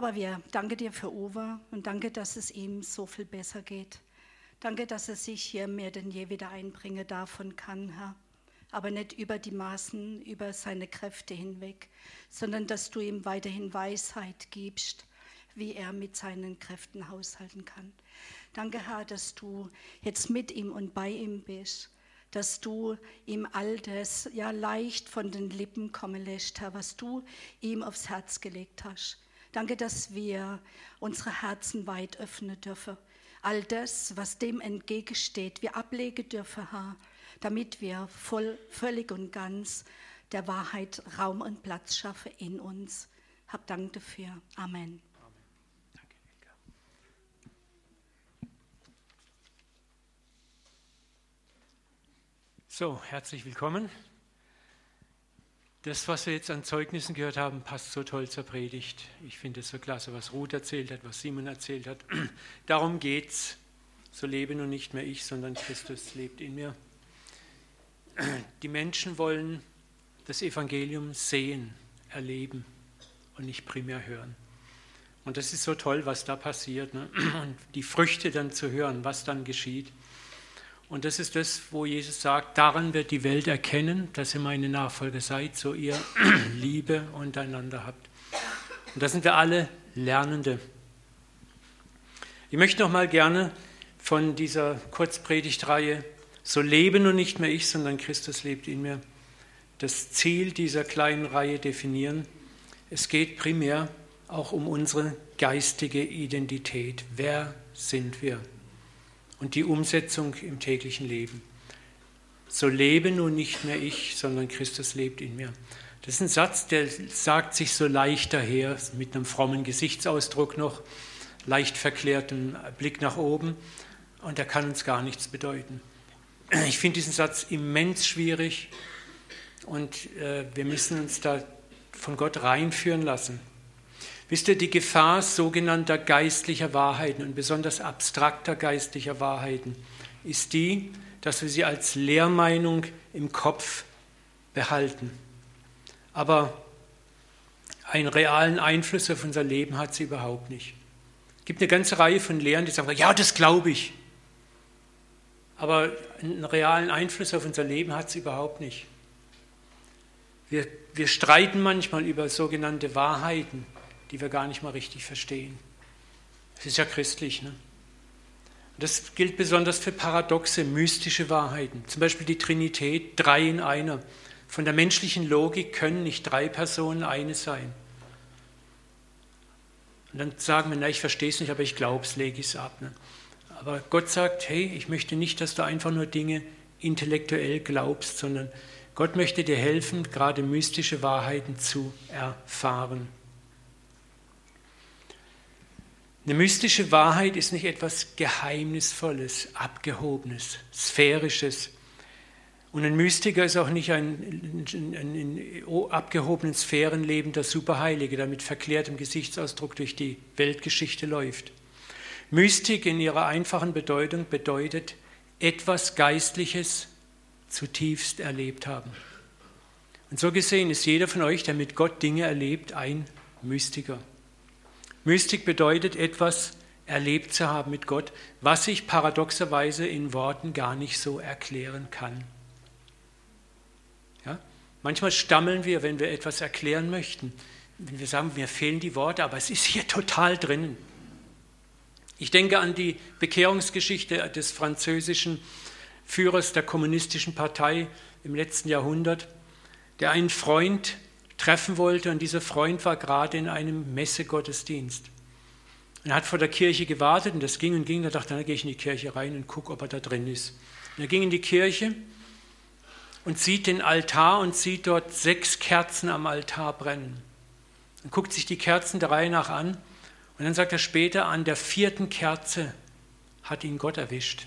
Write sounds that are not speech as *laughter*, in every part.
Papa, wir danke dir für Uwe und danke, dass es ihm so viel besser geht. Danke, dass er sich hier mehr denn je wieder einbringen davon kann, Herr. Aber nicht über die Maßen, über seine Kräfte hinweg, sondern dass du ihm weiterhin Weisheit gibst, wie er mit seinen Kräften haushalten kann. Danke, Herr, dass du jetzt mit ihm und bei ihm bist, dass du ihm all das ja leicht von den Lippen kommen lässt, Herr, was du ihm aufs Herz gelegt hast. Danke, dass wir unsere Herzen weit öffnen dürfen. All das, was dem entgegensteht, wir ablegen dürfen, Herr, damit wir voll, völlig und ganz der Wahrheit Raum und Platz schaffen in uns. Hab Dank dafür. Amen. So, herzlich willkommen. Das, was wir jetzt an Zeugnissen gehört haben, passt so toll zur Predigt. Ich finde es so klasse, was Ruth erzählt hat, was Simon erzählt hat. *clears throat* Darum geht's. So lebe nun nicht mehr ich, sondern Christus lebt in mir. *clears throat* Die Menschen wollen das Evangelium sehen, erleben und nicht primär hören. Und das ist so toll, was da passiert. Ne? *clears throat* Und die Früchte dann zu hören, was dann geschieht. Und das ist das, wo Jesus sagt, daran wird die Welt erkennen, dass ihr meine Nachfolger seid, so ihr *clears throat* Liebe untereinander habt. Und da sind wir alle Lernende. Ich möchte noch mal gerne von dieser Kurzpredigtreihe So leben und nicht mehr ich, sondern Christus lebt in mir, das Ziel dieser kleinen Reihe definieren. Es geht primär auch um unsere geistige Identität. Wer sind wir? Und die Umsetzung im täglichen Leben. So lebe nun nicht mehr ich, sondern Christus lebt in mir. Das ist ein Satz, der sagt sich so leicht daher, mit einem frommen Gesichtsausdruck noch, leicht verklärtem Blick nach oben und der kann uns gar nichts bedeuten. Ich finde diesen Satz immens schwierig und äh, wir müssen uns da von Gott reinführen lassen. Wisst ihr, die Gefahr sogenannter geistlicher Wahrheiten und besonders abstrakter geistlicher Wahrheiten ist die, dass wir sie als Lehrmeinung im Kopf behalten. Aber einen realen Einfluss auf unser Leben hat sie überhaupt nicht. Es gibt eine ganze Reihe von Lehren, die sagen, ja, das glaube ich. Aber einen realen Einfluss auf unser Leben hat sie überhaupt nicht. Wir, wir streiten manchmal über sogenannte Wahrheiten die wir gar nicht mal richtig verstehen. Das ist ja christlich. Ne? Das gilt besonders für paradoxe, mystische Wahrheiten. Zum Beispiel die Trinität, drei in einer. Von der menschlichen Logik können nicht drei Personen eine sein. Und dann sagen wir, na, ich verstehe es nicht, aber ich glaube es, lege es ab. Ne? Aber Gott sagt, hey, ich möchte nicht, dass du einfach nur Dinge intellektuell glaubst, sondern Gott möchte dir helfen, gerade mystische Wahrheiten zu erfahren. Eine mystische Wahrheit ist nicht etwas Geheimnisvolles, Abgehobenes, Sphärisches. Und ein Mystiker ist auch nicht ein, ein, ein in abgehobenen Sphären lebender Superheilige, der mit verklärtem Gesichtsausdruck durch die Weltgeschichte läuft. Mystik in ihrer einfachen Bedeutung bedeutet etwas Geistliches zutiefst erlebt haben. Und so gesehen ist jeder von euch, der mit Gott Dinge erlebt, ein Mystiker. Mystik bedeutet etwas erlebt zu haben mit Gott, was ich paradoxerweise in Worten gar nicht so erklären kann. Ja? Manchmal stammeln wir, wenn wir etwas erklären möchten, wenn wir sagen, mir fehlen die Worte, aber es ist hier total drinnen. Ich denke an die Bekehrungsgeschichte des französischen Führers der kommunistischen Partei im letzten Jahrhundert, der einen Freund treffen wollte und dieser Freund war gerade in einem Messegottesdienst. Und er hat vor der Kirche gewartet und das ging und ging. Da dachte er, dann gehe ich in die Kirche rein und gucke, ob er da drin ist. Und er ging in die Kirche und sieht den Altar und sieht dort sechs Kerzen am Altar brennen. Und guckt sich die Kerzen der Reihe nach an. Und dann sagt er später, an der vierten Kerze hat ihn Gott erwischt.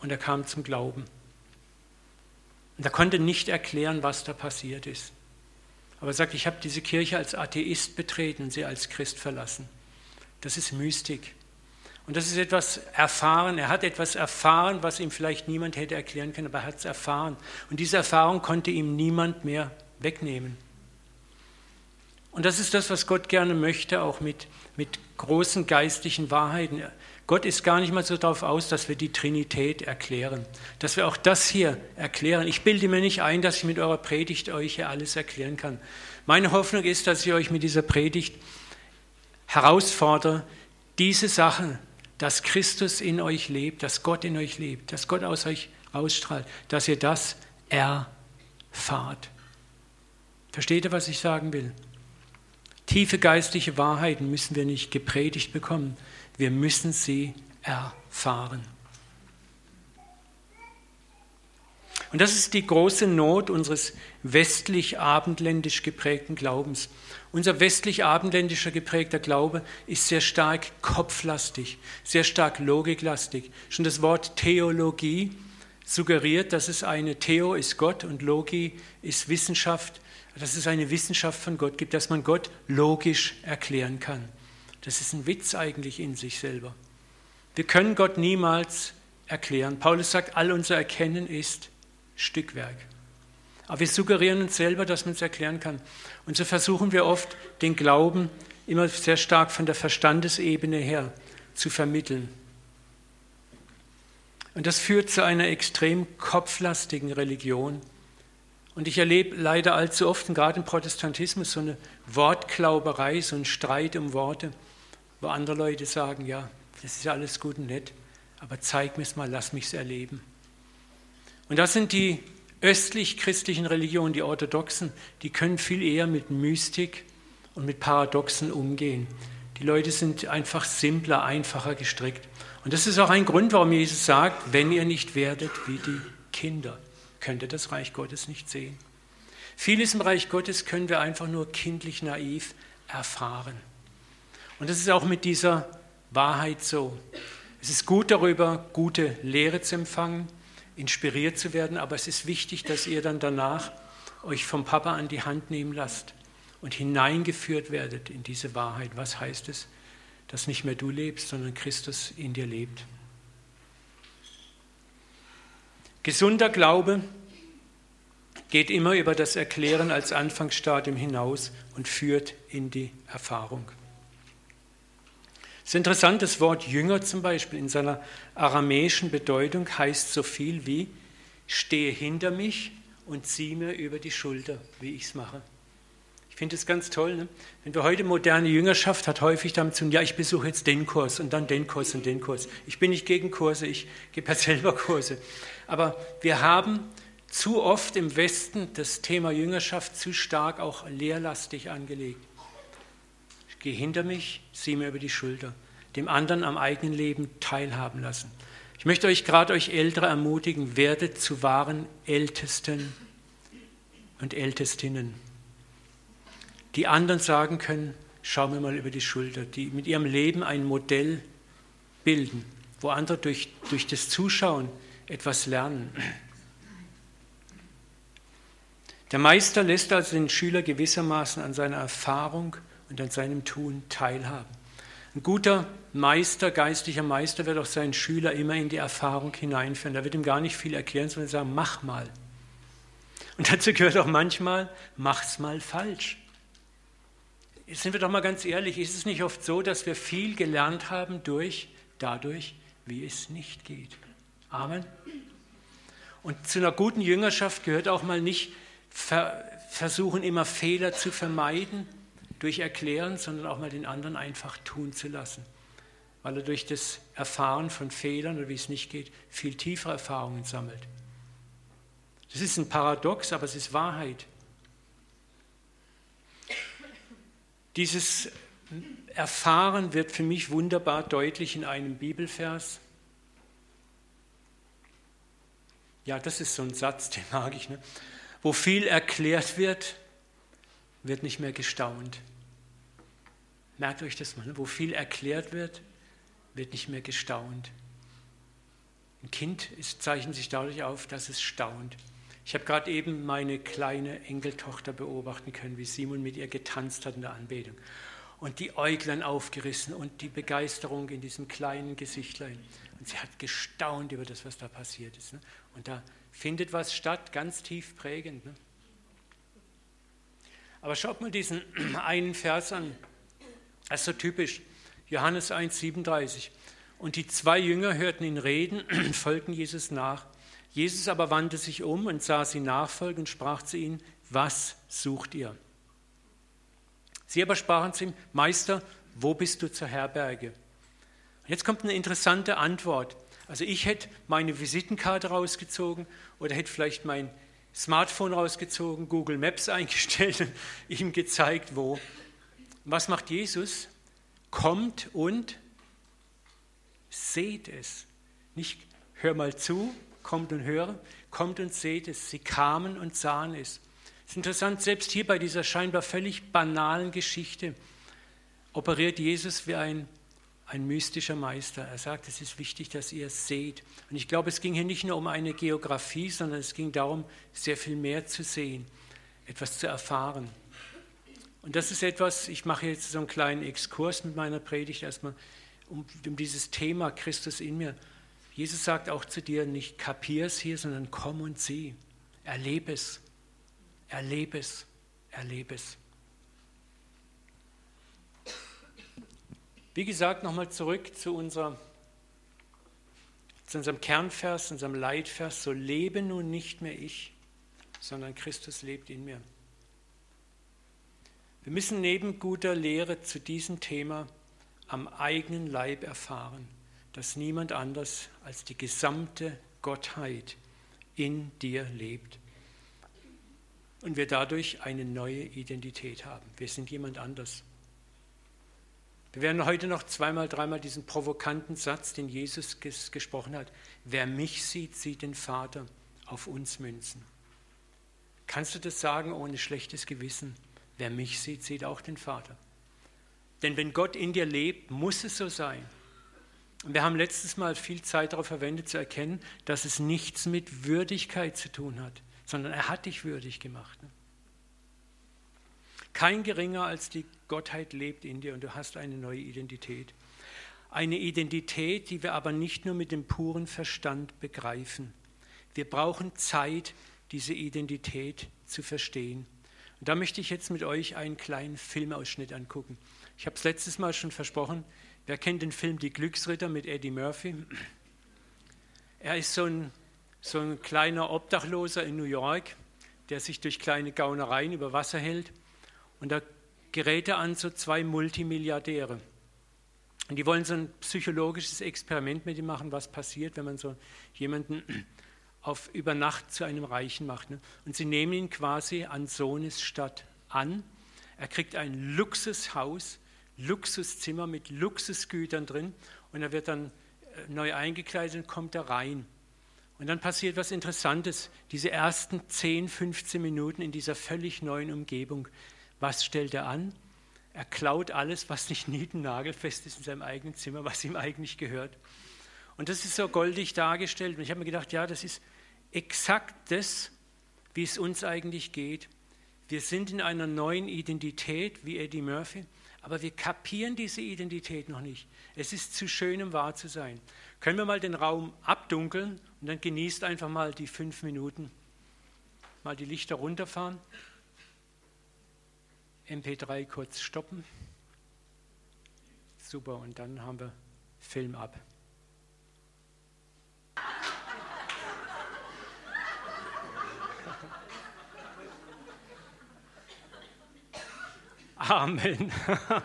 Und er kam zum Glauben. Und er konnte nicht erklären, was da passiert ist. Aber er sagt, ich habe diese Kirche als Atheist betreten sie als Christ verlassen. Das ist Mystik. Und das ist etwas erfahren. Er hat etwas erfahren, was ihm vielleicht niemand hätte erklären können, aber er hat es erfahren. Und diese Erfahrung konnte ihm niemand mehr wegnehmen. Und das ist das, was Gott gerne möchte, auch mit, mit großen geistlichen Wahrheiten. Gott ist gar nicht mal so darauf aus, dass wir die Trinität erklären, dass wir auch das hier erklären. Ich bilde mir nicht ein, dass ich mit eurer Predigt euch hier alles erklären kann. Meine Hoffnung ist, dass ich euch mit dieser Predigt herausfordere, diese Sachen, dass Christus in euch lebt, dass Gott in euch lebt, dass Gott aus euch ausstrahlt, dass ihr das erfahrt. Versteht ihr, was ich sagen will? Tiefe geistliche Wahrheiten müssen wir nicht gepredigt bekommen, wir müssen sie erfahren. Und das ist die große Not unseres westlich-abendländisch geprägten Glaubens. Unser westlich-abendländischer geprägter Glaube ist sehr stark kopflastig, sehr stark logiklastig. Schon das Wort Theologie suggeriert, dass es eine Theo ist Gott und Logi ist Wissenschaft, dass es eine Wissenschaft von Gott gibt, dass man Gott logisch erklären kann. Das ist ein Witz eigentlich in sich selber. Wir können Gott niemals erklären. Paulus sagt, all unser Erkennen ist Stückwerk. Aber wir suggerieren uns selber, dass man es erklären kann. Und so versuchen wir oft, den Glauben immer sehr stark von der Verstandesebene her zu vermitteln. Und das führt zu einer extrem kopflastigen Religion. Und ich erlebe leider allzu oft, gerade im Protestantismus, so eine Wortklauberei, so ein Streit um Worte wo andere Leute sagen, ja, das ist alles gut und nett, aber zeig mir es mal, lass mich es erleben. Und das sind die östlich-christlichen Religionen, die orthodoxen, die können viel eher mit Mystik und mit Paradoxen umgehen. Die Leute sind einfach simpler, einfacher gestrickt. Und das ist auch ein Grund, warum Jesus sagt, wenn ihr nicht werdet wie die Kinder, könnt ihr das Reich Gottes nicht sehen. Vieles im Reich Gottes können wir einfach nur kindlich naiv erfahren. Und das ist auch mit dieser Wahrheit so. Es ist gut darüber, gute Lehre zu empfangen, inspiriert zu werden, aber es ist wichtig, dass ihr dann danach euch vom Papa an die Hand nehmen lasst und hineingeführt werdet in diese Wahrheit. Was heißt es? Dass nicht mehr du lebst, sondern Christus in dir lebt. Gesunder Glaube geht immer über das Erklären als Anfangsstadium hinaus und führt in die Erfahrung. Das ist interessant, das Wort Jünger zum Beispiel in seiner aramäischen Bedeutung heißt so viel wie stehe hinter mich und zieh mir über die Schulter, wie ich es mache. Ich finde es ganz toll. Ne? Wenn wir heute moderne Jüngerschaft hat häufig damit zu tun, ja, ich besuche jetzt den Kurs und dann den Kurs und den Kurs. Ich bin nicht gegen Kurse, ich gebe ja *laughs* selber Kurse. Aber wir haben zu oft im Westen das Thema Jüngerschaft zu stark auch lehrlastig angelegt geh hinter mich, sieh mir über die Schulter, dem anderen am eigenen Leben teilhaben lassen. Ich möchte euch gerade euch Ältere ermutigen, werdet zu wahren Ältesten und Ältestinnen, die anderen sagen können, schau mir mal über die Schulter, die mit ihrem Leben ein Modell bilden, wo andere durch, durch das Zuschauen etwas lernen. Der Meister lässt also den Schüler gewissermaßen an seiner Erfahrung und an seinem Tun teilhaben. Ein guter Meister, geistlicher Meister wird auch seinen Schüler immer in die Erfahrung hineinführen. Da wird ihm gar nicht viel erklären, sondern sagen, mach mal. Und dazu gehört auch manchmal, mach's mal falsch. Jetzt sind wir doch mal ganz ehrlich, ist es nicht oft so, dass wir viel gelernt haben durch, dadurch, wie es nicht geht? Amen. Und zu einer guten Jüngerschaft gehört auch mal nicht versuchen, immer Fehler zu vermeiden, durch Erklären, sondern auch mal den anderen einfach tun zu lassen, weil er durch das Erfahren von Fehlern oder wie es nicht geht, viel tiefere Erfahrungen sammelt. Das ist ein Paradox, aber es ist Wahrheit. Dieses Erfahren wird für mich wunderbar deutlich in einem Bibelvers. Ja, das ist so ein Satz, den mag ich. Ne? Wo viel erklärt wird, wird nicht mehr gestaunt. Merkt euch das mal, wo viel erklärt wird, wird nicht mehr gestaunt. Ein Kind ist, zeichnet sich dadurch auf, dass es staunt. Ich habe gerade eben meine kleine Enkeltochter beobachten können, wie Simon mit ihr getanzt hat in der Anbetung. Und die Äuglein aufgerissen und die Begeisterung in diesem kleinen Gesichtlein. Und sie hat gestaunt über das, was da passiert ist. Ne? Und da findet was statt, ganz tief prägend. Ne? Aber schaut mal diesen *clears throat* einen Vers an. Das ist so typisch. Johannes 1,37. Und die zwei Jünger hörten ihn reden und *clears throat* folgten Jesus nach. Jesus aber wandte sich um und sah sie nachfolgen und sprach zu ihnen, was sucht ihr? Sie aber sprachen zu ihm, Meister, wo bist du zur Herberge? Jetzt kommt eine interessante Antwort. Also ich hätte meine Visitenkarte rausgezogen oder hätte vielleicht mein Smartphone rausgezogen, Google Maps *laughs* eingestellt und ihm gezeigt, wo. Was macht Jesus? Kommt und seht es. Nicht hör mal zu, kommt und höre, kommt und seht es. Sie kamen und sahen es. Es ist interessant, selbst hier bei dieser scheinbar völlig banalen Geschichte operiert Jesus wie ein ein mystischer Meister. Er sagt, es ist wichtig, dass ihr es seht. Und ich glaube, es ging hier nicht nur um eine Geografie, sondern es ging darum, sehr viel mehr zu sehen, etwas zu erfahren. Und das ist etwas, ich mache jetzt so einen kleinen Exkurs mit meiner Predigt erstmal um, um dieses Thema Christus in mir. Jesus sagt auch zu dir, nicht kapier es hier, sondern komm und sieh. Erlebe es. Erlebe es. Erlebe es. Wie gesagt, nochmal zurück zu, unserer, zu unserem Kernvers, unserem Leitvers, so lebe nun nicht mehr ich, sondern Christus lebt in mir. Wir müssen neben guter Lehre zu diesem Thema am eigenen Leib erfahren, dass niemand anders als die gesamte Gottheit in dir lebt. Und wir dadurch eine neue Identität haben. Wir sind jemand anders. Wir werden heute noch zweimal, dreimal diesen provokanten Satz, den Jesus ges gesprochen hat. Wer mich sieht, sieht den Vater auf uns münzen. Kannst du das sagen ohne schlechtes Gewissen? Wer mich sieht, sieht auch den Vater. Denn wenn Gott in dir lebt, muss es so sein. Und wir haben letztes Mal viel Zeit darauf verwendet zu erkennen, dass es nichts mit Würdigkeit zu tun hat, sondern er hat dich würdig gemacht. Ne? Kein geringer als die Gottheit lebt in dir und du hast eine neue Identität. Eine Identität, die wir aber nicht nur mit dem puren Verstand begreifen. Wir brauchen Zeit, diese Identität zu verstehen. Und da möchte ich jetzt mit euch einen kleinen Filmausschnitt angucken. Ich habe es letztes Mal schon versprochen. Wer kennt den Film Die Glücksritter mit Eddie Murphy? Er ist so ein, so ein kleiner Obdachloser in New York, der sich durch kleine Gaunereien über Wasser hält. Und da gerät er an so zwei Multimilliardäre. Und die wollen so ein psychologisches Experiment mit ihm machen, was passiert, wenn man so jemanden auf über Nacht zu einem Reichen macht. Ne? Und sie nehmen ihn quasi an Sohnesstadt an. Er kriegt ein Luxushaus, Luxuszimmer mit Luxusgütern drin und er wird dann äh, neu eingekleidet und kommt da rein. Und dann passiert was Interessantes. Diese ersten 10, 15 Minuten in dieser völlig neuen Umgebung was stellt er an? Er klaut alles, was nicht *laughs* nieten-nagelfest ist in seinem eigenen Zimmer, was ihm eigentlich gehört. Und das ist so goldig dargestellt. Und ich habe mir gedacht, ja, das ist exakt das, wie es uns eigentlich geht. Wir sind in einer neuen Identität, wie Eddie Murphy, aber wir kapieren diese Identität noch nicht. Es ist zu schön, um wahr zu sein. Können wir mal den Raum abdunkeln und dann genießt einfach mal die fünf Minuten. Mal die Lichter runterfahren. MP3 kurz stoppen. Super, und dann haben wir Film ab. Amen. *laughs*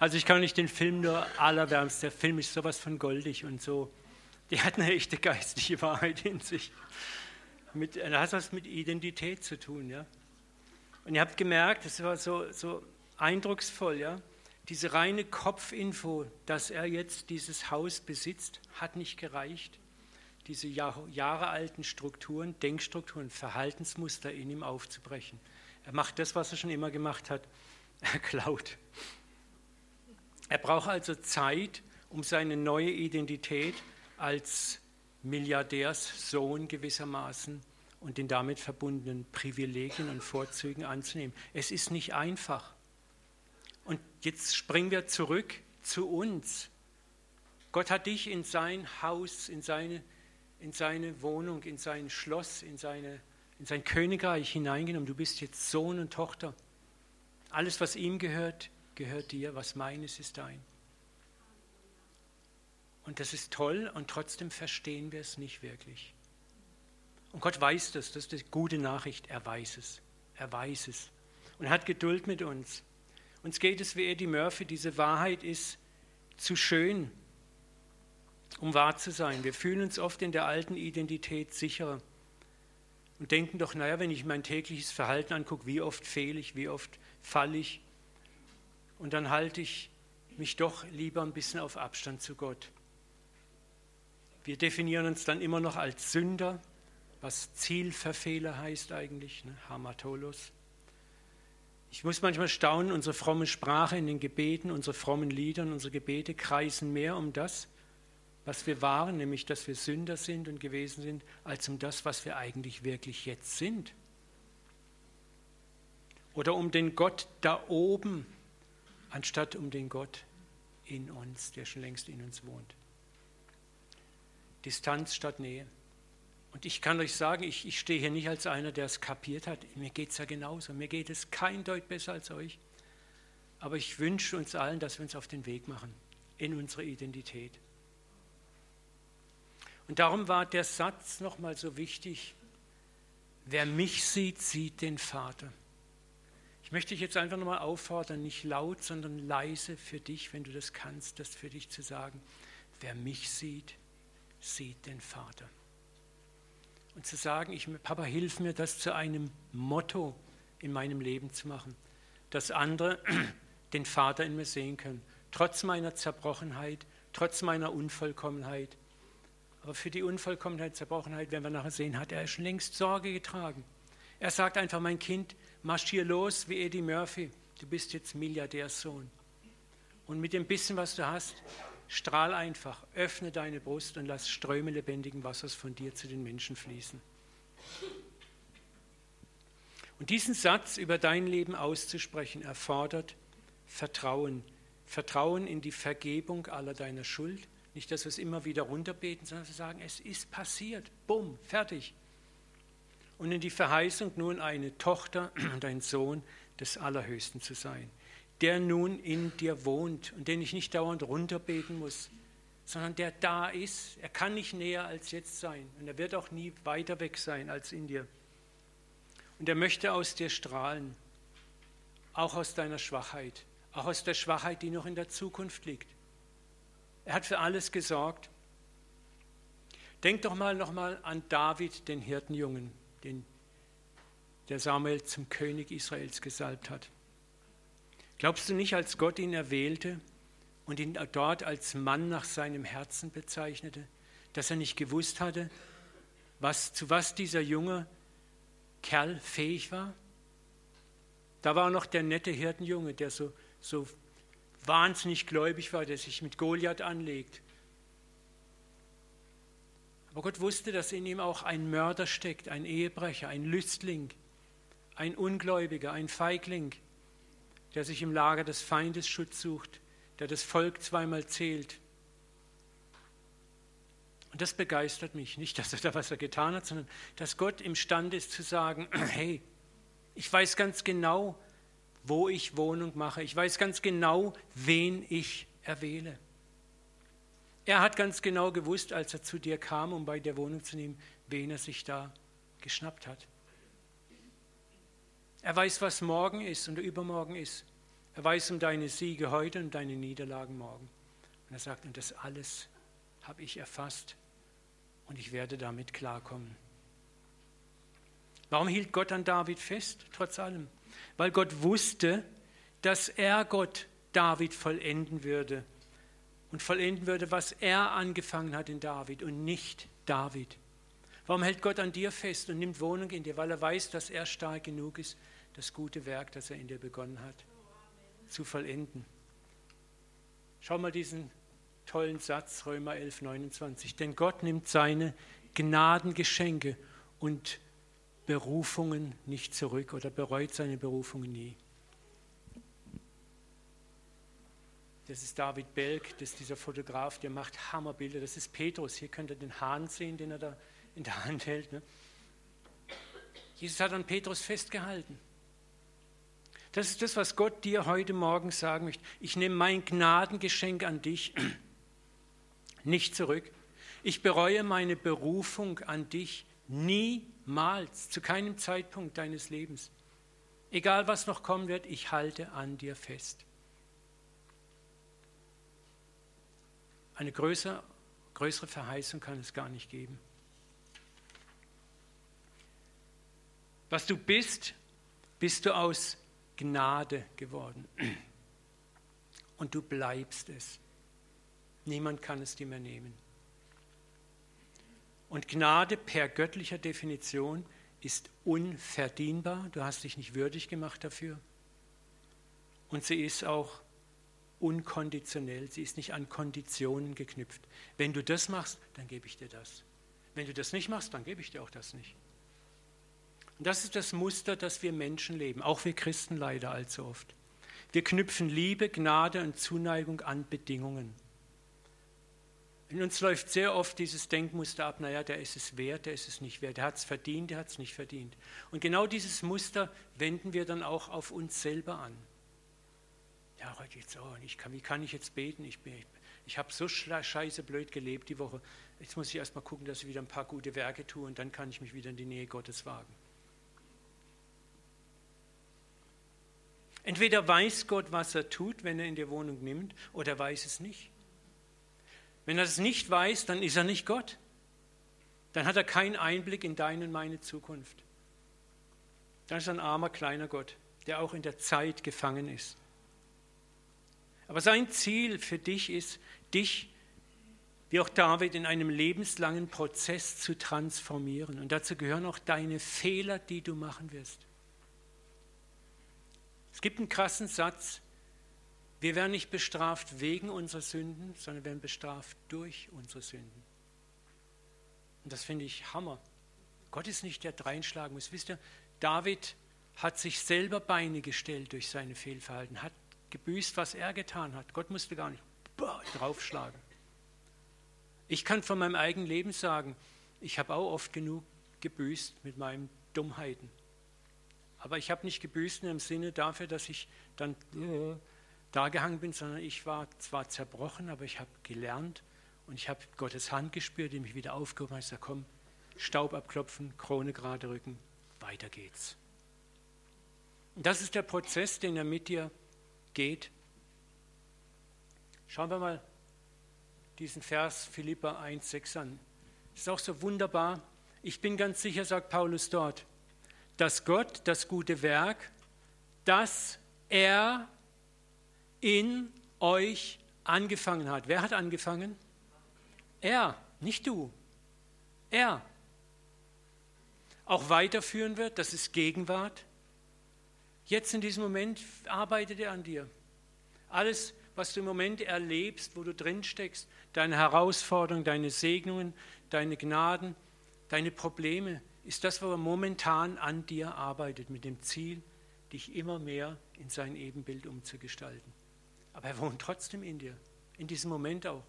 Also ich kann nicht den Film nur allerwärmst. Der Film ist sowas von goldig und so. Der hat eine echte geistliche Wahrheit in sich. Mit, das hat was mit Identität zu tun, ja. Und ihr habt gemerkt, es war so, so eindrucksvoll, ja. Diese reine Kopfinfo, dass er jetzt dieses Haus besitzt, hat nicht gereicht. Diese Jahr, jahrealten Strukturen, Denkstrukturen, Verhaltensmuster in ihm aufzubrechen. Er macht das, was er schon immer gemacht hat. Er *laughs* klaut. Er braucht also Zeit, um seine neue Identität als Milliardärssohn gewissermaßen und den damit verbundenen Privilegien und Vorzügen anzunehmen. Es ist nicht einfach. Und jetzt springen wir zurück zu uns. Gott hat dich in sein Haus, in seine, in seine Wohnung, in sein Schloss, in, seine, in sein Königreich hineingenommen. Du bist jetzt Sohn und Tochter. Alles, was ihm gehört, gehört dir. Was meines ist dein. Und das ist toll und trotzdem verstehen wir es nicht wirklich. Und Gott weiß das, das ist die gute Nachricht, er weiß es. Er weiß es. Und hat Geduld mit uns. Uns geht es wie Eddie Murphy, diese Wahrheit ist zu schön, um wahr zu sein. Wir fühlen uns oft in der alten Identität sicherer und denken doch, naja, wenn ich mein tägliches Verhalten angucke, wie oft fehle ich, wie oft falle ich. Und dann halte ich mich doch lieber ein bisschen auf Abstand zu Gott. Wir definieren uns dann immer noch als Sünder, was Zielverfehler heißt eigentlich, ne? Hamatolos. Ich muss manchmal staunen, unsere fromme Sprache in den Gebeten, unsere frommen Lieder, unsere Gebete kreisen mehr um das, was wir waren, nämlich dass wir Sünder sind und gewesen sind, als um das, was wir eigentlich wirklich jetzt sind. Oder um den Gott da oben, anstatt um den Gott in uns, der schon längst in uns wohnt. Distanz statt Nähe. Und ich kann euch sagen, ich, ich stehe hier nicht als einer, der es kapiert hat. Mir geht es ja genauso. Mir geht es kein Deut besser als euch. Aber ich wünsche uns allen, dass wir uns auf den Weg machen in unsere Identität. Und darum war der Satz nochmal so wichtig. Wer mich sieht, sieht den Vater. Ich möchte dich jetzt einfach nochmal auffordern, nicht laut, sondern leise für dich, wenn du das kannst, das für dich zu sagen. Wer mich sieht, sieht den Vater. Und zu sagen, ich, Papa, hilf mir, das zu einem Motto in meinem Leben zu machen, dass andere *clears throat* den Vater in mir sehen können, trotz meiner Zerbrochenheit, trotz meiner Unvollkommenheit. Aber für die Unvollkommenheit, Zerbrochenheit, werden wir nachher sehen, hat er schon längst Sorge getragen. Er sagt einfach, mein Kind, marschier los wie Eddie Murphy, du bist jetzt Milliardärssohn. Und mit dem bisschen, was du hast, Strahl einfach, öffne deine Brust und lass Ströme lebendigen Wassers von dir zu den Menschen fließen. Und diesen Satz über dein Leben auszusprechen erfordert Vertrauen. Vertrauen in die Vergebung aller deiner Schuld. Nicht, dass wir es immer wieder runterbeten, sondern zu sagen, es ist passiert. Bumm, fertig. Und in die Verheißung, nun eine Tochter *clears throat* und ein Sohn des Allerhöchsten zu sein der nun in dir wohnt und den ich nicht dauernd runterbeten muss, sondern der da ist. Er kann nicht näher als jetzt sein und er wird auch nie weiter weg sein als in dir. Und er möchte aus dir strahlen, auch aus deiner Schwachheit, auch aus der Schwachheit, die noch in der Zukunft liegt. Er hat für alles gesorgt. Denk doch mal nochmal an David, den Hirtenjungen, den der Samuel zum König Israels gesalbt hat. Glaubst du nicht, als Gott ihn erwählte und ihn dort als Mann nach seinem Herzen bezeichnete, dass er nicht gewusst hatte, was, zu was dieser junge Kerl fähig war? Da war noch der nette Hirtenjunge, der so, so wahnsinnig gläubig war, der sich mit Goliath anlegt. Aber Gott wusste, dass in ihm auch ein Mörder steckt, ein Ehebrecher, ein Lüstling, ein Ungläubiger, ein Feigling der sich im Lager des Feindes Schutz sucht, der das Volk zweimal zählt. Und das begeistert mich. Nicht, dass er da was er getan hat, sondern dass Gott imstande ist zu sagen, *clears throat* hey, ich weiß ganz genau, wo ich Wohnung mache. Ich weiß ganz genau, wen ich erwähle. Er hat ganz genau gewusst, als er zu dir kam, um bei dir Wohnung zu nehmen, wen er sich da geschnappt hat. Er weiß, was morgen ist und übermorgen ist. Er weiß um deine Siege heute und deine Niederlagen morgen. Und er sagt, und das alles habe ich erfasst und ich werde damit klarkommen. Warum hielt Gott an David fest, trotz allem? Weil Gott wusste, dass er Gott David vollenden würde und vollenden würde, was er angefangen hat in David und nicht David. Warum hält Gott an dir fest und nimmt Wohnung in dir? Weil er weiß, dass er stark genug ist, das gute Werk, das er in dir begonnen hat, zu vollenden. Schau mal diesen tollen Satz, Römer 11, 29. Denn Gott nimmt seine Gnadengeschenke und Berufungen nicht zurück oder bereut seine Berufungen nie. Das ist David Belk, das ist dieser Fotograf, der macht Hammerbilder. Das ist Petrus. Hier könnt ihr den Hahn sehen, den er da in der Hand hält. Ne? Jesus hat an Petrus festgehalten. Das ist das, was Gott dir heute Morgen sagen möchte. Ich nehme mein Gnadengeschenk an dich *clears throat* nicht zurück. Ich bereue meine Berufung an dich niemals, zu keinem Zeitpunkt deines Lebens. Egal was noch kommen wird, ich halte an dir fest. Eine größere, größere Verheißung kann es gar nicht geben. Was du bist, bist du aus Gnade geworden. Und du bleibst es. Niemand kann es dir mehr nehmen. Und Gnade per göttlicher Definition ist unverdienbar. Du hast dich nicht würdig gemacht dafür. Und sie ist auch unkonditionell. Sie ist nicht an Konditionen geknüpft. Wenn du das machst, dann gebe ich dir das. Wenn du das nicht machst, dann gebe ich dir auch das nicht. Und das ist das Muster, das wir Menschen leben, auch wir Christen leider allzu oft. Wir knüpfen Liebe, Gnade und Zuneigung an Bedingungen. In uns läuft sehr oft dieses Denkmuster ab, naja, der ist es wert, der ist es nicht wert, der hat es verdient, der hat es nicht verdient. Und genau dieses Muster wenden wir dann auch auf uns selber an. Ja, heute jetzt, oh, ich kann, wie kann ich jetzt beten? Ich, ich, ich habe so scheiße blöd gelebt die Woche. Jetzt muss ich erst mal gucken, dass ich wieder ein paar gute Werke tue und dann kann ich mich wieder in die Nähe Gottes wagen. Entweder weiß Gott, was er tut, wenn er in die Wohnung nimmt, oder weiß es nicht. Wenn er es nicht weiß, dann ist er nicht Gott. Dann hat er keinen Einblick in deine und meine Zukunft. Dann ist ein armer kleiner Gott, der auch in der Zeit gefangen ist. Aber sein Ziel für dich ist, dich, wie auch David, in einem lebenslangen Prozess zu transformieren. Und dazu gehören auch deine Fehler, die du machen wirst. Es gibt einen krassen Satz, wir werden nicht bestraft wegen unserer Sünden, sondern werden bestraft durch unsere Sünden. Und das finde ich Hammer. Gott ist nicht der, der reinschlagen muss. Wisst ihr, David hat sich selber Beine gestellt durch seine Fehlverhalten, hat gebüßt, was er getan hat. Gott musste gar nicht draufschlagen. Ich kann von meinem eigenen Leben sagen, ich habe auch oft genug gebüßt mit meinen Dummheiten. Aber ich habe nicht gebüßt im Sinne dafür, dass ich dann äh, da gehangen bin, sondern ich war zwar zerbrochen, aber ich habe gelernt und ich habe Gottes Hand gespürt, die mich wieder aufgehoben hat. Ich sage, komm, Staub abklopfen, Krone gerade rücken, weiter geht's. Und das ist der Prozess, den er mit dir geht. Schauen wir mal diesen Vers Philippa 1,6 an. Ist auch so wunderbar. Ich bin ganz sicher, sagt Paulus dort, dass Gott das gute Werk, das er in euch angefangen hat. Wer hat angefangen? Er, nicht du. Er. Auch weiterführen wird, das ist Gegenwart. Jetzt in diesem Moment arbeitet er an dir. Alles, was du im Moment erlebst, wo du drin steckst, deine Herausforderungen, deine Segnungen, deine Gnaden, deine Probleme, ist das, wo er momentan an dir arbeitet, mit dem Ziel, dich immer mehr in sein Ebenbild umzugestalten. Aber er wohnt trotzdem in dir, in diesem Moment auch.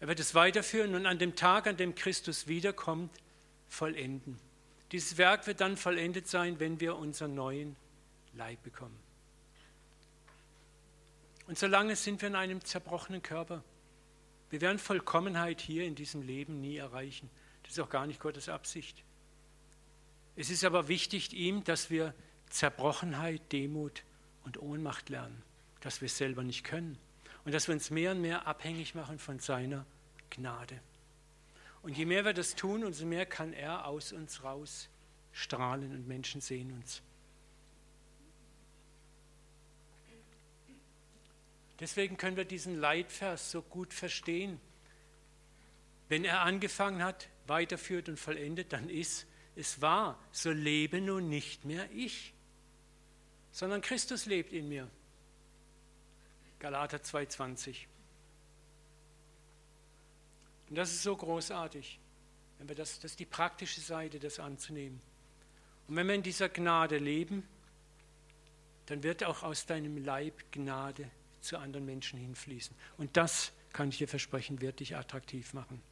Er wird es weiterführen und an dem Tag, an dem Christus wiederkommt, vollenden. Dieses Werk wird dann vollendet sein, wenn wir unseren neuen Leib bekommen. Und solange sind wir in einem zerbrochenen Körper. Wir werden Vollkommenheit hier in diesem Leben nie erreichen. Das ist auch gar nicht Gottes Absicht. Es ist aber wichtig ihm, dass wir Zerbrochenheit, Demut und Ohnmacht lernen, dass wir es selber nicht können und dass wir uns mehr und mehr abhängig machen von seiner Gnade. Und je mehr wir das tun, umso mehr kann er aus uns raus strahlen und Menschen sehen uns. Deswegen können wir diesen Leitvers so gut verstehen. Wenn er angefangen hat, weiterführt und vollendet, dann ist es wahr, so lebe nun nicht mehr ich, sondern Christus lebt in mir. Galater 2,20. Und das ist so großartig, wenn wir das, das ist die praktische Seite, das anzunehmen. Und wenn wir in dieser Gnade leben, dann wird auch aus deinem Leib Gnade zu anderen Menschen hinfließen. Und das, kann ich dir versprechen, wird dich attraktiv machen.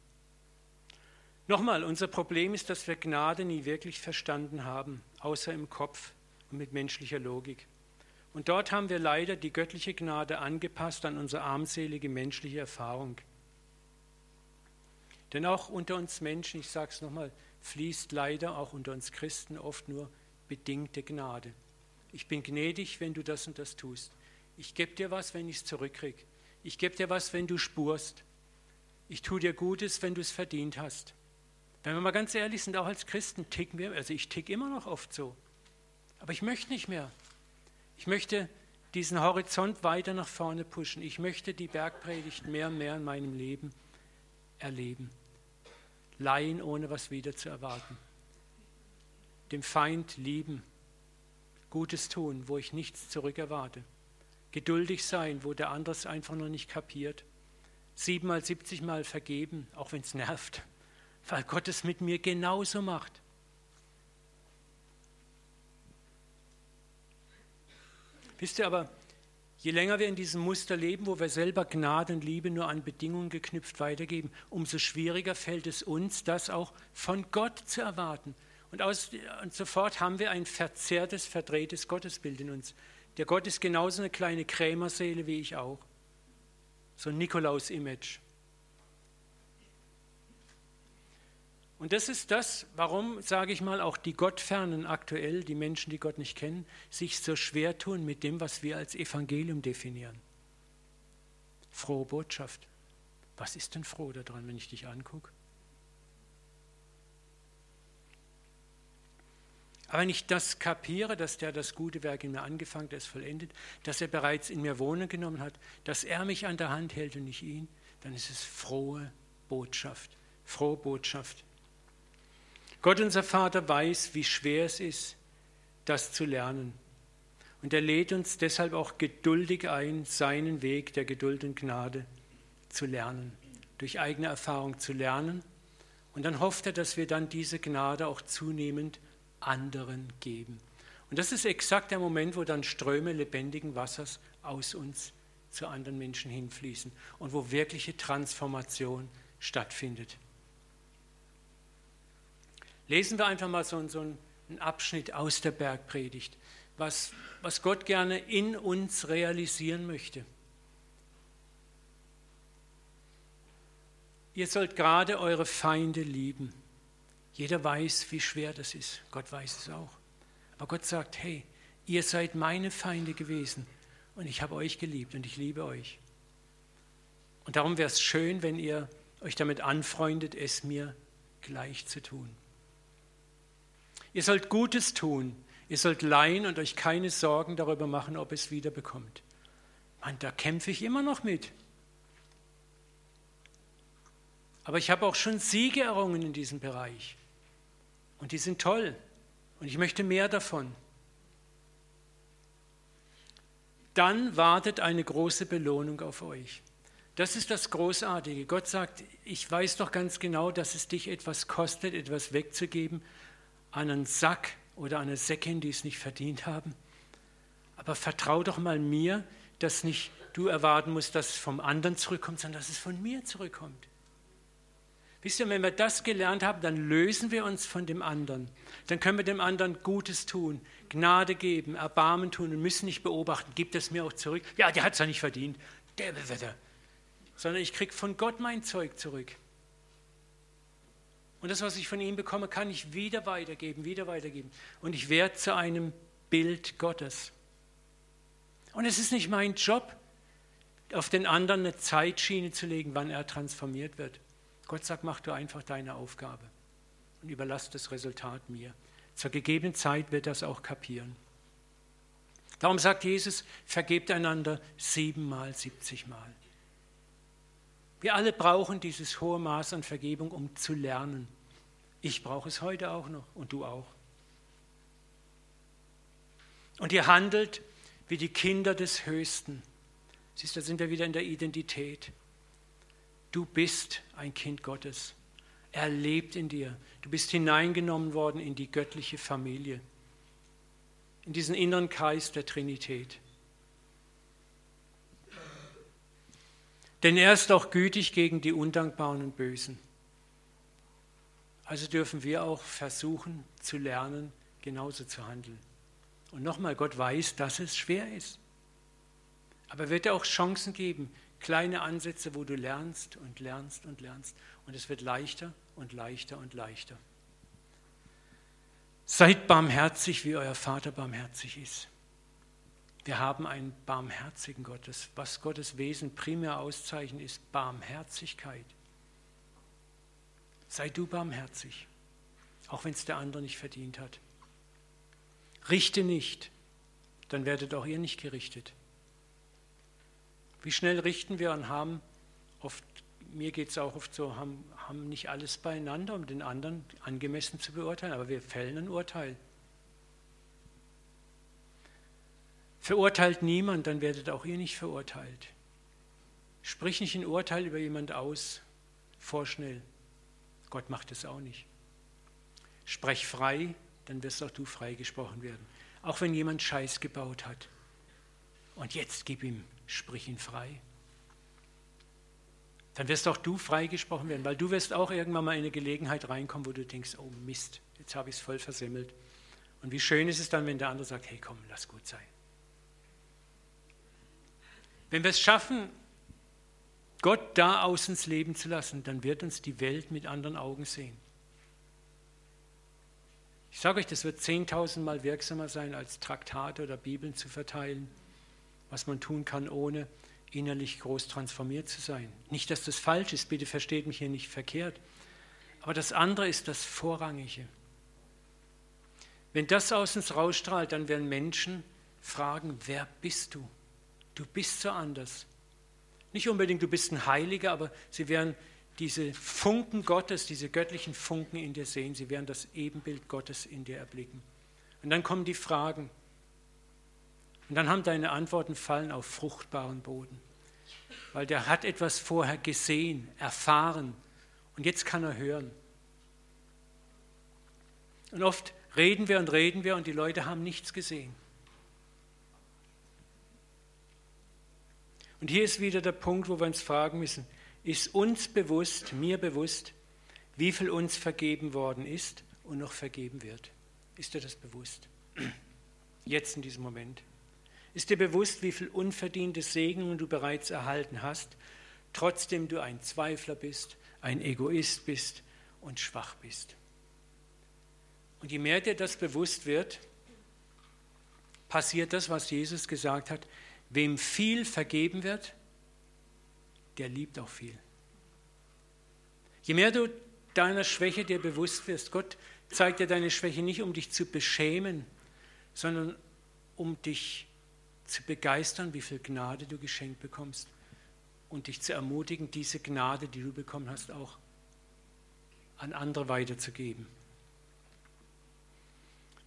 Nochmal, unser Problem ist, dass wir Gnade nie wirklich verstanden haben, außer im Kopf und mit menschlicher Logik. Und dort haben wir leider die göttliche Gnade angepasst an unsere armselige menschliche Erfahrung. Denn auch unter uns Menschen, ich sage es nochmal, fließt leider auch unter uns Christen oft nur bedingte Gnade. Ich bin gnädig, wenn du das und das tust. Ich gebe dir was, wenn ich es zurückkriege. Ich gebe dir was, wenn du spurst. Ich tue dir Gutes, wenn du es verdient hast. Wenn wir mal ganz ehrlich sind, auch als Christen ticken wir, also ich tick immer noch oft so. Aber ich möchte nicht mehr. Ich möchte diesen Horizont weiter nach vorne pushen. Ich möchte die Bergpredigt mehr und mehr in meinem Leben erleben. Leihen, ohne was wieder zu erwarten. Dem Feind lieben. Gutes tun, wo ich nichts zurück erwarte. Geduldig sein, wo der andere es einfach noch nicht kapiert. Siebenmal, siebzigmal vergeben, auch wenn es nervt, weil Gott es mit mir genauso macht. Wisst ihr aber, je länger wir in diesem Muster leben, wo wir selber Gnade und Liebe nur an Bedingungen geknüpft weitergeben, umso schwieriger fällt es uns, das auch von Gott zu erwarten. Und, aus, und sofort haben wir ein verzerrtes, verdrehtes Gottesbild in uns. Der Gott ist genauso eine kleine Krämerseele wie ich auch. So ein Nikolaus-Image. Und das ist das, warum, sage ich mal, auch die Gottfernen aktuell, die Menschen, die Gott nicht kennen, sich so schwer tun mit dem, was wir als Evangelium definieren. Frohe Botschaft. Was ist denn froh daran, wenn ich dich angucke? Aber wenn ich das kapiere, dass der das gute Werk in mir angefangen, hat, es vollendet, dass er bereits in mir Wohnen genommen hat, dass er mich an der Hand hält und nicht ihn, dann ist es frohe Botschaft. Frohe Botschaft. Gott, unser Vater, weiß, wie schwer es ist, das zu lernen. Und er lädt uns deshalb auch geduldig ein, seinen Weg der Geduld und Gnade zu lernen, durch eigene Erfahrung zu lernen. Und dann hofft er, dass wir dann diese Gnade auch zunehmend anderen geben. Und das ist exakt der Moment, wo dann Ströme lebendigen Wassers aus uns zu anderen Menschen hinfließen und wo wirkliche Transformation stattfindet. Lesen wir einfach mal so, so einen Abschnitt aus der Bergpredigt, was, was Gott gerne in uns realisieren möchte. Ihr sollt gerade eure Feinde lieben. Jeder weiß, wie schwer das ist. Gott weiß es auch. Aber Gott sagt, hey, ihr seid meine Feinde gewesen und ich habe euch geliebt und ich liebe euch. Und darum wäre es schön, wenn ihr euch damit anfreundet, es mir gleich zu tun. Ihr sollt Gutes tun, ihr sollt leihen und euch keine Sorgen darüber machen, ob es wiederbekommt. Man, da kämpfe ich immer noch mit. Aber ich habe auch schon Siege errungen in diesem Bereich. Und die sind toll. Und ich möchte mehr davon. Dann wartet eine große Belohnung auf euch. Das ist das Großartige. Gott sagt, ich weiß doch ganz genau, dass es dich etwas kostet, etwas wegzugeben einen Sack oder eine Säckin, die es nicht verdient haben. Aber vertrau doch mal mir, dass nicht du erwarten musst, dass es vom anderen zurückkommt, sondern dass es von mir zurückkommt. Wisst ihr, wenn wir das gelernt haben, dann lösen wir uns von dem anderen. Dann können wir dem anderen Gutes tun, Gnade geben, Erbarmen tun und müssen nicht beobachten, gibt es mir auch zurück. Ja, der hat es ja nicht verdient, der Wetter. Sondern ich kriege von Gott mein Zeug zurück. Und das, was ich von ihm bekomme, kann ich wieder weitergeben, wieder weitergeben. Und ich werde zu einem Bild Gottes. Und es ist nicht mein Job, auf den anderen eine Zeitschiene zu legen, wann er transformiert wird. Gott sagt, mach du einfach deine Aufgabe und überlass das Resultat mir. Zur gegebenen Zeit wird das auch kapieren. Darum sagt Jesus, vergebt einander siebenmal, siebzigmal. Wir alle brauchen dieses hohe Maß an Vergebung, um zu lernen. Ich brauche es heute auch noch und du auch. Und ihr handelt wie die Kinder des Höchsten. Siehst du, da sind wir wieder in der Identität. Du bist ein Kind Gottes. Er lebt in dir. Du bist hineingenommen worden in die göttliche Familie, in diesen inneren Kreis der Trinität. Denn er ist auch gütig gegen die Undankbaren und Bösen. Also dürfen wir auch versuchen zu lernen, genauso zu handeln. Und nochmal, Gott weiß, dass es schwer ist. Aber er wird dir auch Chancen geben, kleine Ansätze, wo du lernst und lernst und lernst. Und es wird leichter und leichter und leichter. Seid barmherzig, wie euer Vater barmherzig ist. Wir haben einen barmherzigen Gott. Das, was Gottes Wesen primär auszeichnet, ist Barmherzigkeit. Sei du barmherzig, auch wenn es der andere nicht verdient hat. Richte nicht, dann werdet auch ihr nicht gerichtet. Wie schnell richten wir und haben oft, mir geht es auch oft so, haben, haben nicht alles beieinander, um den anderen angemessen zu beurteilen, aber wir fällen ein Urteil. Verurteilt niemand, dann werdet auch ihr nicht verurteilt. Sprich nicht ein Urteil über jemand aus, vorschnell. Gott macht es auch nicht. Sprech frei, dann wirst auch du freigesprochen werden. Auch wenn jemand Scheiß gebaut hat. Und jetzt gib ihm sprich ihn frei. Dann wirst auch du freigesprochen werden, weil du wirst auch irgendwann mal in eine Gelegenheit reinkommen, wo du denkst, oh Mist, jetzt habe ich es voll versemmelt. Und wie schön ist es dann, wenn der andere sagt, hey komm, lass gut sein. Wenn wir es schaffen, Gott da aus ins Leben zu lassen, dann wird uns die Welt mit anderen Augen sehen. Ich sage euch, das wird zehntausendmal wirksamer sein, als Traktate oder Bibeln zu verteilen was man tun kann, ohne innerlich groß transformiert zu sein. Nicht, dass das falsch ist, bitte versteht mich hier nicht verkehrt. Aber das andere ist das Vorrangige. Wenn das aus uns rausstrahlt, dann werden Menschen fragen, wer bist du? Du bist so anders. Nicht unbedingt, du bist ein Heiliger, aber sie werden diese Funken Gottes, diese göttlichen Funken in dir sehen. Sie werden das Ebenbild Gottes in dir erblicken. Und dann kommen die Fragen, und dann haben deine Antworten fallen auf fruchtbaren Boden. Weil der hat etwas vorher gesehen, erfahren und jetzt kann er hören. Und oft reden wir und reden wir und die Leute haben nichts gesehen. Und hier ist wieder der Punkt, wo wir uns fragen müssen, ist uns bewusst, mir bewusst, wie viel uns vergeben worden ist und noch vergeben wird? Ist dir das bewusst? Jetzt in diesem Moment. Ist dir bewusst, wie viel unverdiente Segnungen du bereits erhalten hast, trotzdem du ein Zweifler bist, ein Egoist bist und schwach bist? Und je mehr dir das bewusst wird, passiert das, was Jesus gesagt hat, wem viel vergeben wird, der liebt auch viel. Je mehr du deiner Schwäche dir bewusst wirst, Gott zeigt dir deine Schwäche nicht, um dich zu beschämen, sondern um dich zu begeistern, wie viel Gnade du geschenkt bekommst und dich zu ermutigen, diese Gnade, die du bekommen hast, auch an andere weiterzugeben.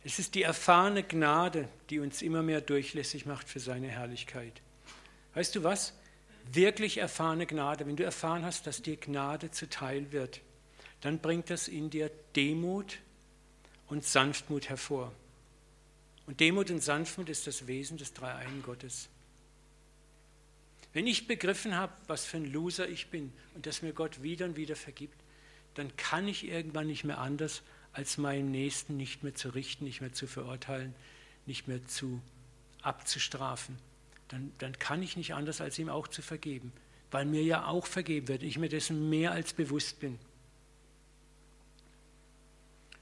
Es ist die erfahrene Gnade, die uns immer mehr durchlässig macht für seine Herrlichkeit. Weißt du was? Wirklich erfahrene Gnade, wenn du erfahren hast, dass dir Gnade zuteil wird, dann bringt das in dir Demut und Sanftmut hervor. Und Demut und Sanftmut ist das Wesen des Dreieinen Gottes. Wenn ich begriffen habe, was für ein Loser ich bin und dass mir Gott wieder und wieder vergibt, dann kann ich irgendwann nicht mehr anders, als meinen Nächsten nicht mehr zu richten, nicht mehr zu verurteilen, nicht mehr zu abzustrafen. Dann, dann kann ich nicht anders, als ihm auch zu vergeben, weil mir ja auch vergeben wird, ich mir dessen mehr als bewusst bin.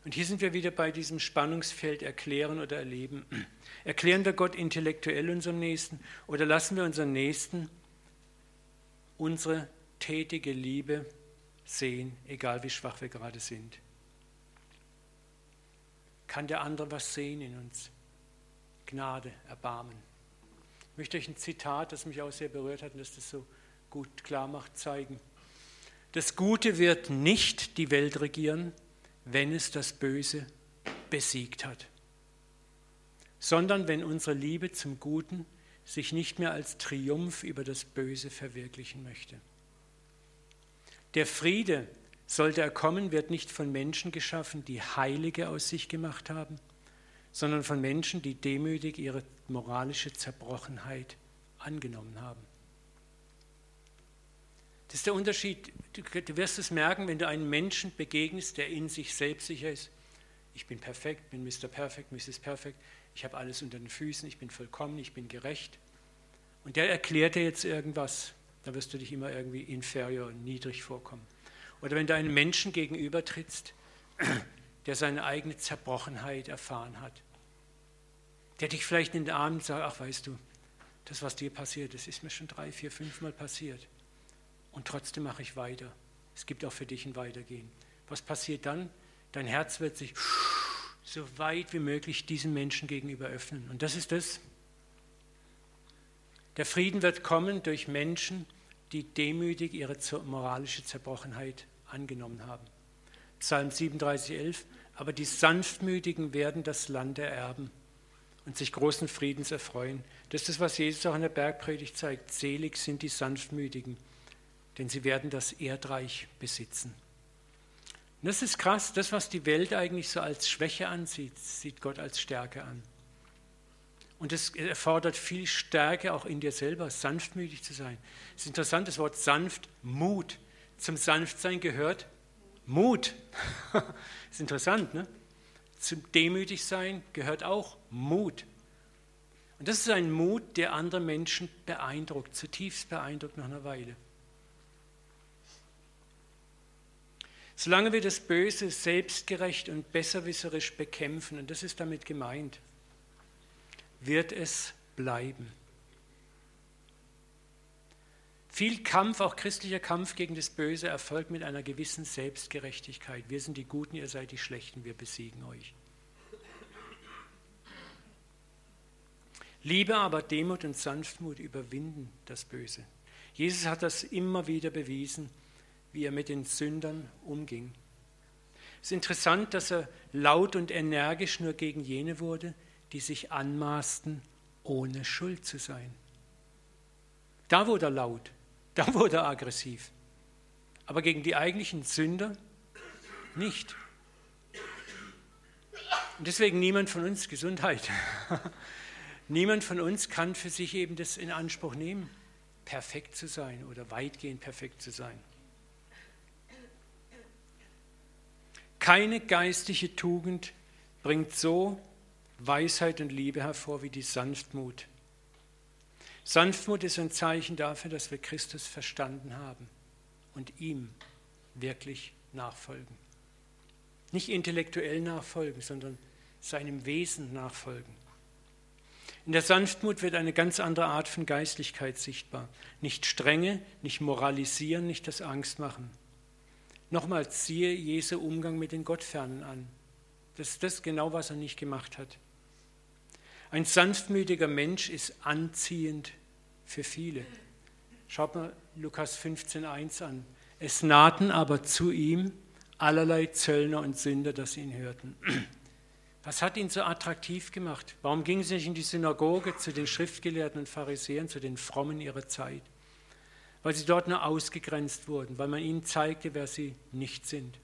Und hier sind wir wieder bei diesem Spannungsfeld erklären oder erleben. *clears throat* Erklären wir Gott intellektuell unserem Nächsten oder lassen wir unseren Nächsten unsere tätige Liebe sehen, egal wie schwach wir gerade sind? Kann der andere was sehen in uns? Gnade, Erbarmen. Ich möchte euch ein Zitat, das mich auch sehr berührt hat und das das so gut klar macht, zeigen. Das Gute wird nicht die Welt regieren, wenn es das Böse besiegt hat, sondern wenn unsere Liebe zum Guten sich nicht mehr als Triumph über das Böse verwirklichen möchte. Der Friede, sollte er kommen, wird nicht von Menschen geschaffen, die Heilige aus sich gemacht haben, sondern von Menschen, die demütig ihre moralische Zerbrochenheit angenommen haben. Das ist der Unterschied. Du, wirst es merken, wenn du einem Menschen begegnest, der in sich selbstsicher ist. Ich bin perfekt, bin Mr. Perfect, Mrs. Perfect. ich habe alles unter den Füßen, ich bin vollkommen, ich bin gerecht. Und der erklärt dir jetzt irgendwas, da wirst du dich immer irgendwie inferior, niedrig vorkommen. Oder wenn du einem Menschen gegenübertrittst, *clears throat* der seine eigene Zerbrochenheit erfahren hat, der dich vielleicht in den Armen sagt, ach weißt du, das, was dir passiert, das ist mir schon drei, vier, fünf Mal passiert. Und trotzdem mache ich weiter. Es gibt auch für dich ein Weitergehen. Was passiert dann? Dein Herz wird sich *sniffs* so weit wie möglich diesem Menschen gegenüber öffnen. Und das ist das. Der Frieden wird kommen durch Menschen, die demütig ihre moralische Zerbrochenheit angenommen haben. Psalm 37, 11. Aber die Sanftmütigen werden das Land ererben und sich großen Friedens erfreuen. Das ist das, was Jesus auch in der Bergpredigt zeigt. Selig sind die Sanftmütigen, denn sie werden das Erdreich besitzen. Und das ist krass, das, was die Welt eigentlich so als Schwäche ansieht, sieht Gott als Stärke an. Und es erfordert viel Stärke auch in dir selber, sanftmütig zu sein. Es ist interessant, das Wort sanft, Mut. Zum Sanftsein gehört Mut. *laughs* ist interessant, ne? Zum Demütigsein gehört auch Mut. Und das ist ein Mut, der andere Menschen beeindruckt, zutiefst beeindruckt nach einer Weile. Solange wir das Böse selbstgerecht und besserwisserisch bekämpfen, und das ist damit gemeint, wird es bleiben. Viel Kampf, auch christlicher Kampf gegen das Böse, erfolgt mit einer gewissen Selbstgerechtigkeit. Wir sind die Guten, ihr seid die Schlechten, wir besiegen euch. Liebe aber, Demut und Sanftmut überwinden das Böse. Jesus hat das immer wieder bewiesen wie er mit den Sündern umging. Es ist interessant, dass er laut und energisch nur gegen jene wurde, die sich anmaßten, ohne Schuld zu sein. Da wurde er laut, *laughs* da wurde er aggressiv. Aber gegen die eigentlichen Sünder nicht. Und deswegen niemand von uns Gesundheit. *laughs* niemand von uns kann für sich eben das in Anspruch nehmen, perfekt zu sein oder weitgehend perfekt zu sein. Keine geistliche Tugend bringt so Weisheit und Liebe hervor wie die Sanftmut. Sanftmut ist ein Zeichen dafür, dass wir Christus verstanden haben und ihm wirklich nachfolgen. Nicht intellektuell nachfolgen, sondern seinem Wesen nachfolgen. In der Sanftmut wird eine ganz andere Art von Geistlichkeit sichtbar. Nicht Strenge, nicht Moralisieren, nicht das Angstmachen. Nochmals, ziehe Jesu Umgang mit den Gottfernen an. Das ist das genau, was er nicht gemacht hat. Ein sanftmütiger Mensch ist anziehend für viele. Schaut mal Lukas 15,1 an. Es nahten aber zu ihm allerlei Zöllner und Sünder, dass sie ihn hörten. *clears throat* Was hat ihn so attraktiv gemacht? Warum gingen sie nicht in die Synagoge zu den Schriftgelehrten und Pharisäern, zu den Frommen ihrer Zeit? weil sie dort nur ausgegrenzt wurden, weil man ihnen zeigte, wer sie nicht sind.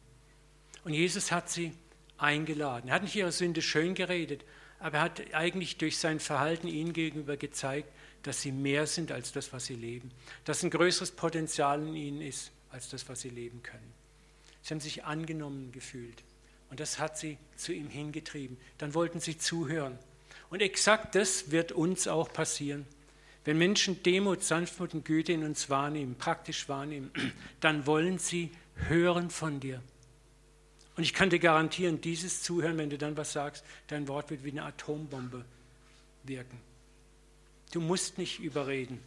Und Jesus hat sie eingeladen. Er hat nicht ihre Sünde schön geredet, aber er hat eigentlich durch sein Verhalten ihnen gegenüber gezeigt, dass sie mehr sind als das, was sie leben, dass ein größeres Potenzial in ihnen ist als das, was sie leben können. Sie haben sich angenommen gefühlt und das hat sie zu ihm hingetrieben. Dann wollten sie zuhören. Und exakt das wird uns auch passieren. Wenn Menschen Demut, Sanftmut und Güte in uns wahrnehmen, praktisch wahrnehmen, *clears throat* dann wollen sie hören von dir. Und ich kann dir garantieren, dieses Zuhören, wenn du dann was sagst, dein Wort wird wie eine Atombombe wirken. Du musst nicht überreden.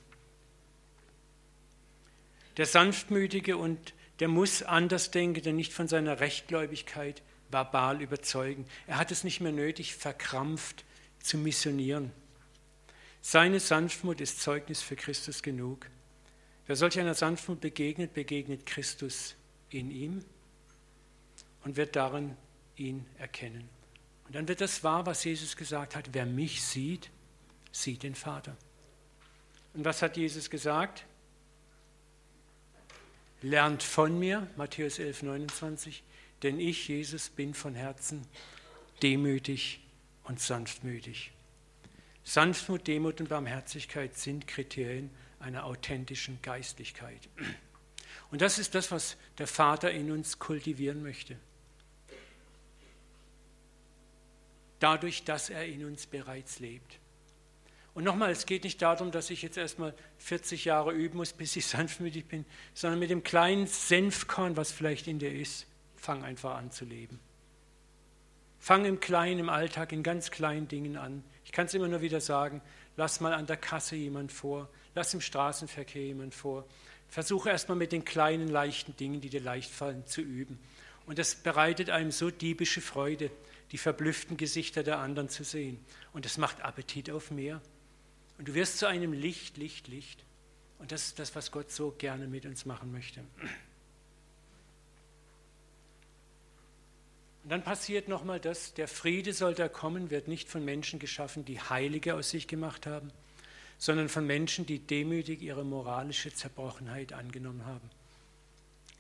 Der Sanftmütige und der muss anders denken, der nicht von seiner Rechtgläubigkeit verbal überzeugen. Er hat es nicht mehr nötig, verkrampft zu missionieren. Seine Sanftmut ist Zeugnis für Christus genug. Wer solch einer Sanftmut begegnet, begegnet Christus in ihm und wird darin ihn erkennen. Und dann wird das wahr, was Jesus gesagt hat, wer mich sieht, sieht den Vater. Und was hat Jesus gesagt? Lernt von mir, Matthäus 11, 29, denn ich, Jesus, bin von Herzen demütig und sanftmütig. Sanftmut, Demut und Barmherzigkeit sind Kriterien einer authentischen Geistlichkeit. Und das ist das, was der Vater in uns kultivieren möchte. dadurch, dass er in uns bereits lebt. Und nochmal, es geht nicht darum, dass ich jetzt erstmal 40 Jahre üben muss, bis ich *laughs* sanftmütig bin, sondern mit dem kleinen Senfkorn, was vielleicht in dir ist, fang einfach an zu leben. Fang im Kleinen, im Alltag, in ganz kleinen Dingen an. Ich kann es immer nur wieder sagen, lass mal an der Kasse jemand vor, lass im Straßenverkehr jemand vor. Versuche erstmal mit den kleinen, leichten Dingen, die dir leicht fallen, zu üben. Und das bereitet einem so diebische Freude, die verblüfften Gesichter der anderen zu sehen. Und das macht Appetit auf mehr. Und du wirst zu einem Licht, Licht, Licht. Und das ist das, was Gott so gerne mit uns machen möchte. Und dann passiert nochmal das, der Friede soll da kommen, wird nicht von Menschen geschaffen, die Heilige aus sich gemacht haben, sondern von Menschen, die demütig ihre moralische Zerbrochenheit angenommen haben.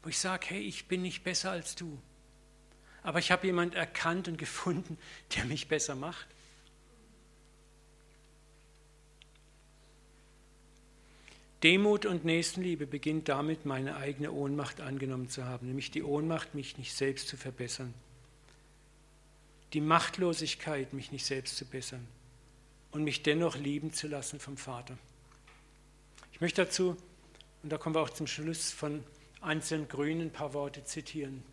Wo ich sage, hey, ich bin nicht besser als du, aber ich habe jemanden erkannt und gefunden, *laughs* der mich besser macht. Demut und Nächstenliebe beginnt damit, meine eigene Ohnmacht angenommen zu haben, nämlich die Ohnmacht, mich nicht selbst zu verbessern die Machtlosigkeit, mich nicht selbst zu bessern und mich dennoch lieben zu lassen vom Vater. Ich möchte dazu, und da kommen wir auch zum Schluss, von Anselm Grün ein paar Worte zitieren.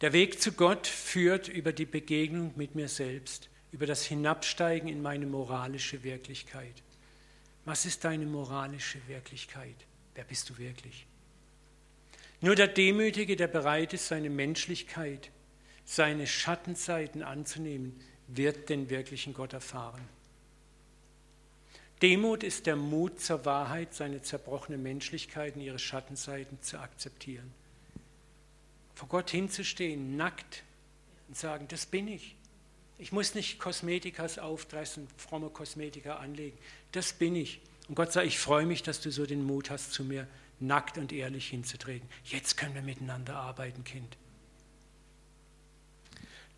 Der Weg zu Gott führt über die Begegnung mit mir selbst, über das Hinabsteigen in meine moralische Wirklichkeit. Was ist deine moralische Wirklichkeit? Wer bist du wirklich? Nur der Demütige, der bereit ist, seine Menschlichkeit seine Schattenseiten anzunehmen, wird den wirklichen Gott erfahren. Demut ist der Mut zur Wahrheit, seine zerbrochene Menschlichkeit und ihre Schattenseiten zu akzeptieren. Vor Gott hinzustehen, nackt und sagen, das bin ich. Ich muss nicht Kosmetikas aufdressen, fromme Kosmetika anlegen. Das bin ich. Und Gott sagt, ich freue mich, dass du so den Mut hast, zu mir nackt und ehrlich hinzutreten. Jetzt können wir miteinander arbeiten, Kind.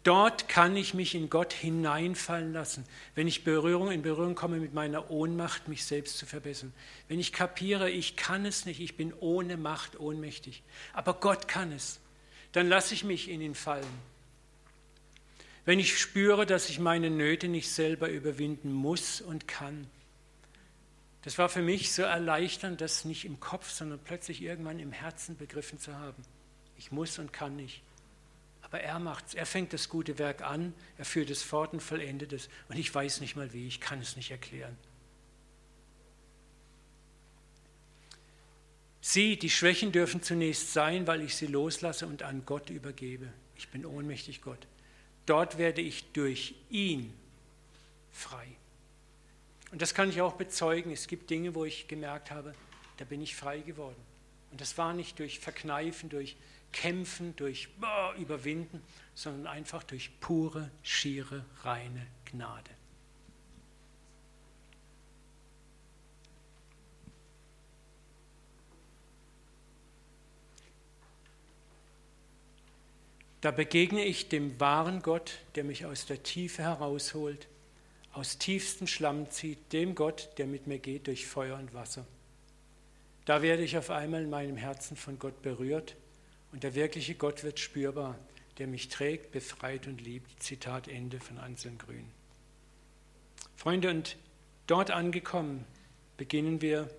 Dort kann ich mich in Gott hineinfallen lassen, wenn ich Berührung in Berührung komme mit meiner Ohnmacht, mich selbst zu verbessern. Wenn ich kapiere, ich kann es nicht, ich bin ohne Macht ohnmächtig, aber Gott kann es, dann lasse ich mich in ihn fallen. Wenn ich spüre, dass ich meine Nöte nicht selber überwinden muss und kann. Das war für mich so erleichternd, das nicht im Kopf, sondern plötzlich irgendwann im Herzen begriffen zu haben. Ich muss und kann nicht. Aber er macht's. Er fängt das gute Werk an, er führt es fort und vollendet es. Und ich weiß nicht mal wie, ich kann es nicht erklären. Sie, die Schwächen dürfen zunächst sein, weil ich sie loslasse und an Gott übergebe. Ich bin ohnmächtig Gott. Dort werde ich durch ihn frei. Und das kann ich auch bezeugen. Es gibt Dinge, wo ich gemerkt habe, da bin ich frei geworden. Und das war nicht durch Verkneifen, durch Kämpfen, durch Überwinden, sondern einfach durch pure, schiere, reine Gnade. Da begegne ich dem wahren Gott, der mich aus der Tiefe herausholt, aus tiefstem Schlamm zieht, dem Gott, der mit mir geht durch Feuer und Wasser. Da werde ich auf einmal in meinem Herzen von Gott berührt und der wirkliche Gott wird spürbar, der mich trägt, befreit und liebt. Zitat Ende von Anselm Grün. Freunde, und dort angekommen, beginnen wir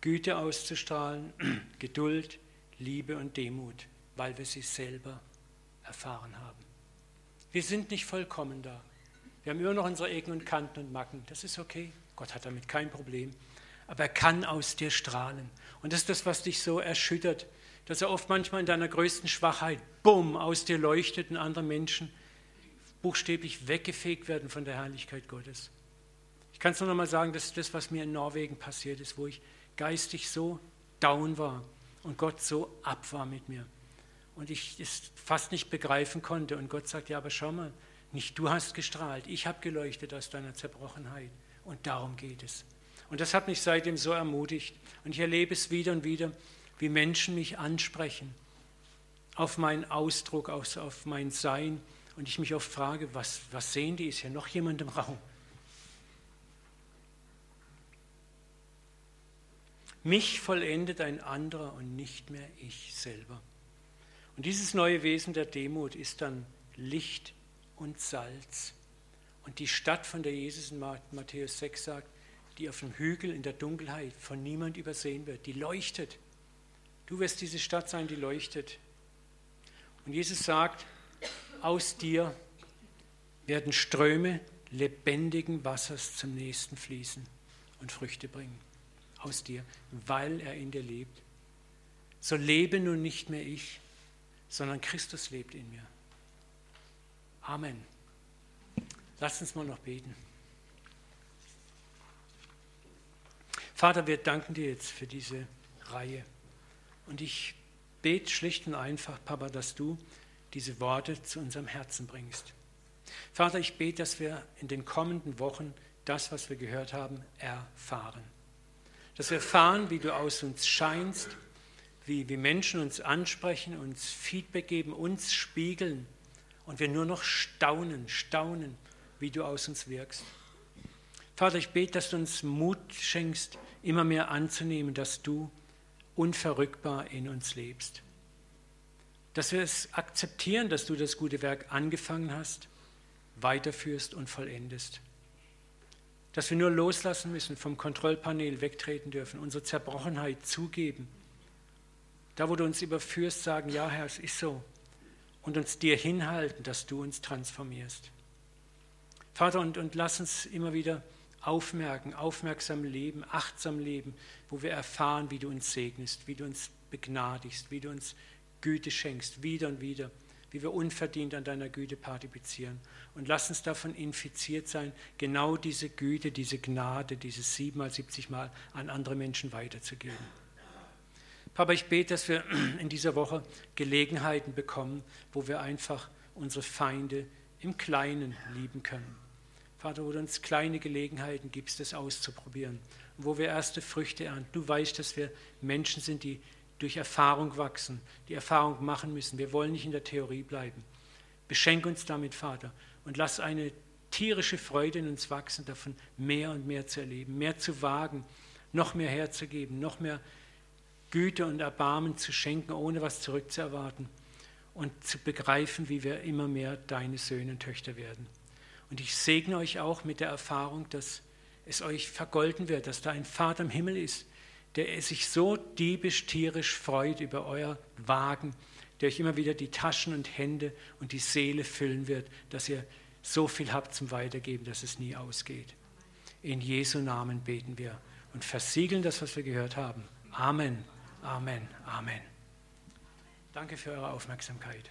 Güte auszustrahlen, *clears throat* Geduld, Liebe und Demut, weil wir sie selber erfahren haben. Wir sind nicht vollkommen da. Wir haben immer noch unsere Ecken und Kanten und Macken. Das ist okay. Gott hat damit kein Problem. Aber er kann aus dir strahlen. Und das ist das, was dich so erschüttert, dass er oft manchmal in deiner größten Schwachheit, bumm, aus dir leuchtet und andere Menschen buchstäblich weggefegt werden von der Herrlichkeit Gottes. Ich kann es nur noch mal sagen, das ist das, was mir in Norwegen passiert ist, wo ich geistig so down war und Gott so ab war mit mir. Und ich es fast nicht begreifen konnte. Und Gott sagt, ja, aber schau mal, nicht du hast gestrahlt, ich habe geleuchtet aus deiner Zerbrochenheit. Und darum geht es. Und das hat mich seitdem so ermutigt. Und ich erlebe es wieder und wieder, wie Menschen mich ansprechen auf meinen Ausdruck, auf mein Sein. Und ich mich oft frage, was, was sehen die? Ist ja noch jemand im Raum? Mich vollendet ein anderer und nicht mehr ich selber. Und dieses neue Wesen der Demut ist dann Licht und Salz. Und die Stadt, von der Jesus in Matthäus 6 sagt, die auf dem Hügel in der Dunkelheit von niemand übersehen wird, die leuchtet. Du wirst diese Stadt sein, die leuchtet. Und Jesus sagt, aus dir werden Ströme lebendigen Wassers zum nächsten fließen und Früchte bringen. Aus dir, weil er in dir lebt. So lebe nun nicht mehr ich, sondern Christus lebt in mir. Amen. Lass uns mal noch beten. Vater, wir danken dir jetzt für diese Reihe. Und ich bete schlicht und einfach, Papa, dass du diese Worte zu unserem Herzen bringst. Vater, ich bete, dass wir in den kommenden Wochen das, was wir gehört haben, erfahren. Dass wir erfahren, wie du aus uns scheinst, wie, wie Menschen uns ansprechen, uns Feedback geben, uns spiegeln und wir nur noch staunen, staunen, wie du aus uns wirkst. Vater, ich bete, dass du uns Mut schenkst, immer mehr anzunehmen, dass du unverrückbar in uns lebst. Dass wir es akzeptieren, dass du das gute Werk angefangen hast, weiterführst und vollendest. Dass wir nur loslassen müssen, vom Kontrollpanel wegtreten dürfen, unsere Zerbrochenheit zugeben. Da, wo du uns überführst, sagen, ja Herr, es ist so. Und uns dir hinhalten, dass du uns transformierst. Vater, und, und lass uns immer wieder aufmerken, aufmerksam leben, achtsam leben, wo wir erfahren, wie du uns segnest, wie du uns begnadigst, wie du uns Güte schenkst, wieder und wieder, wie wir unverdient an deiner Güte partizipieren. Und lass uns davon infiziert sein, genau diese Güte, diese Gnade, dieses siebenmal, siebzigmal an andere Menschen weiterzugeben. Papa, ich bete, dass wir *clears throat* in dieser Woche Gelegenheiten bekommen, wo wir einfach unsere Feinde im Kleinen lieben können Vater, wo du uns kleine Gelegenheiten gibst, das auszuprobieren. Wo wir erste Früchte ernten. Du weißt, dass wir Menschen sind, die durch Erfahrung wachsen, die Erfahrung machen müssen. Wir wollen nicht in der Theorie bleiben. Beschenk uns damit, Vater, und lass eine tierische Freude in uns wachsen, davon mehr und mehr zu erleben, mehr zu wagen, noch mehr herzugeben, noch mehr Güte und Erbarmen zu schenken, ohne was zurückzuerwarten und zu begreifen, wie wir immer mehr deine Söhne und Töchter werden. Und ich segne euch auch mit der Erfahrung, dass es euch vergolden wird, dass da ein Vater im Himmel ist, der sich so diebisch, tierisch freut über euer Wagen, der euch immer wieder die Taschen und Hände und die Seele füllen wird, dass ihr so viel habt zum Weitergeben, dass es nie ausgeht. In Jesu Namen beten wir und versiegeln das, was wir gehört haben. Amen, Amen, Amen. Danke für eure Aufmerksamkeit.